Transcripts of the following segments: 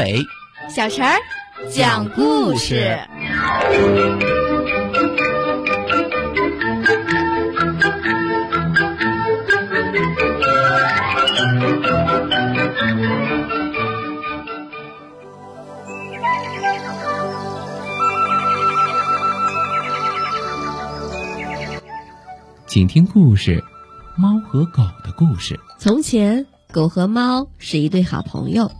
阿伟，小陈儿讲故事。请听故事：猫和狗的故事。从前，狗和猫是一对好朋友，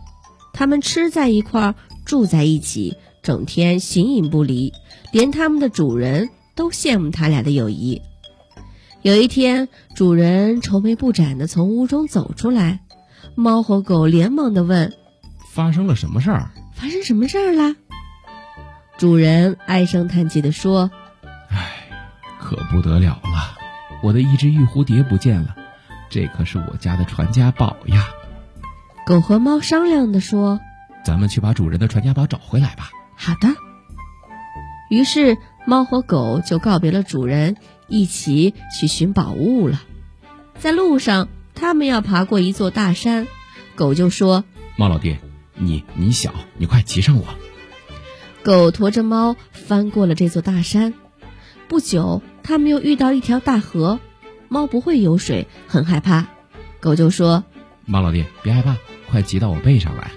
他们吃在一块儿，住在一起，整天形影不离，连他们的主人都羡慕他俩的友谊。有一天，主人愁眉不展地从屋中走出来，猫和狗连忙地问：“发生了什么事儿？发生什么事儿啦？”主人唉声叹气地说：“唉，可不得了了，我的一只玉蝴蝶不见了，这可是我家的传家宝呀。”狗和猫商量的说：“咱们去把主人的传家宝找回来吧。”好的。于是，猫和狗就告别了主人，一起去寻宝物了。在路上，他们要爬过一座大山，狗就说：“猫老弟，你你小，你快骑上我。”狗驮着猫翻过了这座大山。不久，他们又遇到一条大河。猫不会游水，很害怕。狗就说：“猫老弟，别害怕，快骑到我背上来。”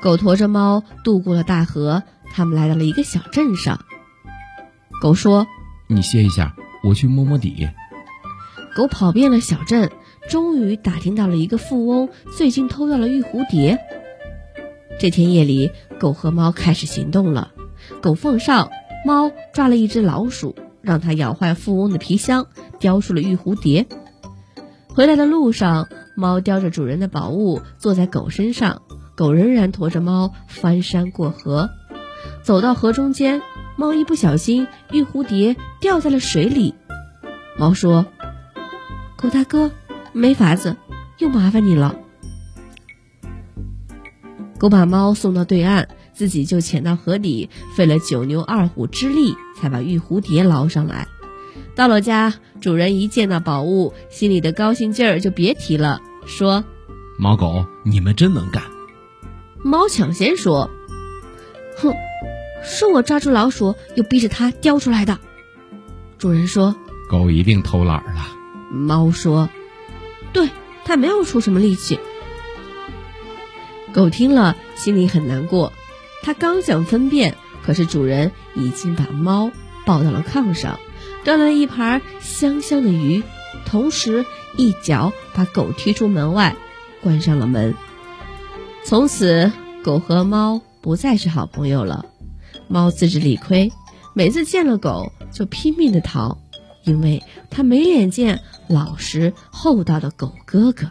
狗驮着猫渡过了大河，他们来到了一个小镇上。狗说：“你歇一下，我去摸摸底。”狗跑遍了小镇，终于打听到了一个富翁最近偷到了玉蝴蝶。这天夜里，狗和猫开始行动了。狗奉上，猫抓了一只老鼠，让它咬坏富翁的皮箱，叼出了玉蝴蝶。回来的路上，猫叼着主人的宝物坐在狗身上，狗仍然驮着猫翻山过河。走到河中间，猫一不小心，玉蝴蝶掉在了水里。猫说：“狗大哥，没法子，又麻烦你了。”狗把猫送到对岸，自己就潜到河底，费了九牛二虎之力，才把玉蝴蝶捞上来。到了家，主人一见到宝物，心里的高兴劲儿就别提了，说：“猫狗，你们真能干。”猫抢先说：“哼，是我抓住老鼠，又逼着它叼出来的。”主人说：“狗一定偷懒了。”猫说：“对，它没有出什么力气。”狗听了，心里很难过。它刚想分辨，可是主人已经把猫抱到了炕上，端来了一盘香香的鱼，同时一脚把狗踢出门外，关上了门。从此，狗和猫不再是好朋友了。猫自知理亏，每次见了狗就拼命的逃，因为它没脸见老实厚道的狗哥哥。